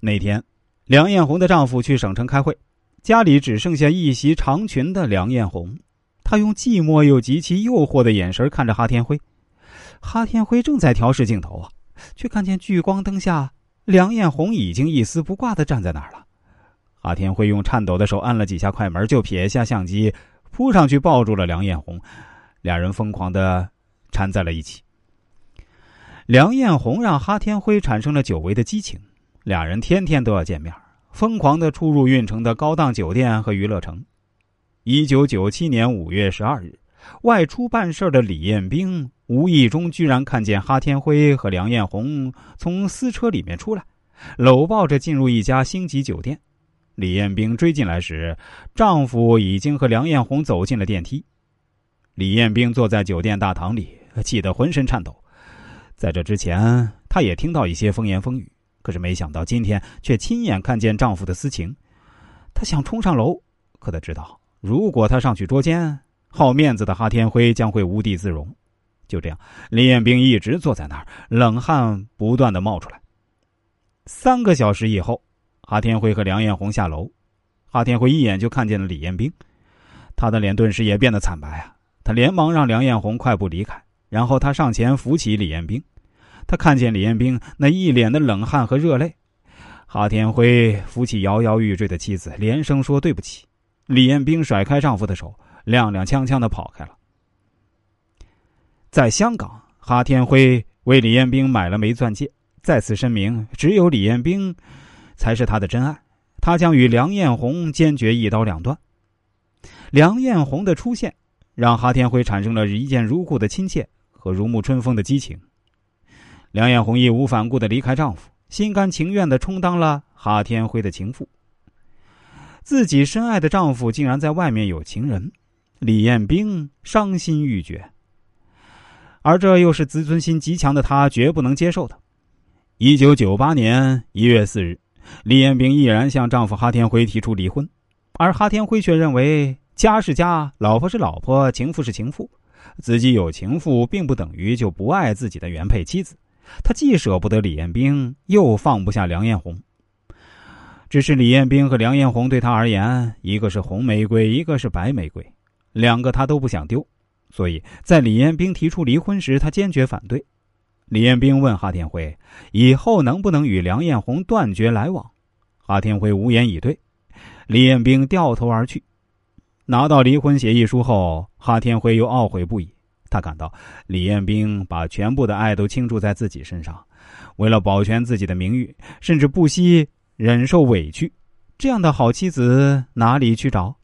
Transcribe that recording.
那天，梁艳红的丈夫去省城开会，家里只剩下一袭长裙的梁艳红。她用寂寞又极其诱惑的眼神看着哈天辉。哈天辉正在调试镜头啊，却看见聚光灯下梁艳红已经一丝不挂的站在那儿了。哈天辉用颤抖的手按了几下快门，就撇下相机，扑上去抱住了梁艳红，两人疯狂的缠在了一起。梁艳红让哈天辉产生了久违的激情，俩人天天都要见面，疯狂的出入运城的高档酒店和娱乐城。一九九七年五月十二日，外出办事的李彦兵无意中居然看见哈天辉和梁艳红从私车里面出来，搂抱着进入一家星级酒店。李彦兵追进来时，丈夫已经和梁艳红走进了电梯。李彦兵坐在酒店大堂里，气得浑身颤抖。在这之前，她也听到一些风言风语，可是没想到今天却亲眼看见丈夫的私情。她想冲上楼，可她知道，如果她上去捉奸，好面子的哈天辉将会无地自容。就这样，李彦兵一直坐在那儿，冷汗不断的冒出来。三个小时以后，哈天辉和梁艳红下楼，哈天辉一眼就看见了李彦兵，他的脸顿时也变得惨白啊！他连忙让梁艳红快步离开。然后他上前扶起李彦兵，他看见李彦兵那一脸的冷汗和热泪，哈天辉扶起摇摇欲坠的妻子，连声说对不起。李彦兵甩开丈夫的手，踉踉跄跄的跑开了。在香港，哈天辉为李彦兵买了枚钻戒，再次声明只有李彦兵才是他的真爱，他将与梁艳红坚决一刀两断。梁艳红的出现，让哈天辉产生了一见如故的亲切。和如沐春风的激情，梁艳红义无反顾的离开丈夫，心甘情愿的充当了哈天辉的情妇。自己深爱的丈夫竟然在外面有情人，李彦兵伤心欲绝。而这又是自尊心极强的他绝不能接受的。一九九八年一月四日，李彦兵毅然向丈夫哈天辉提出离婚，而哈天辉却认为家是家，老婆是老婆，情妇是情妇。自己有情妇，并不等于就不爱自己的原配妻子。他既舍不得李彦兵，又放不下梁艳红。只是李彦兵和梁艳红对他而言，一个是红玫瑰，一个是白玫瑰，两个他都不想丢。所以在李彦兵提出离婚时，他坚决反对。李彦兵问哈天辉：“以后能不能与梁艳红断绝来往？”哈天辉无言以对。李彦兵掉头而去。拿到离婚协议书后，哈天辉又懊悔不已。他感到李彦兵把全部的爱都倾注在自己身上，为了保全自己的名誉，甚至不惜忍受委屈。这样的好妻子哪里去找？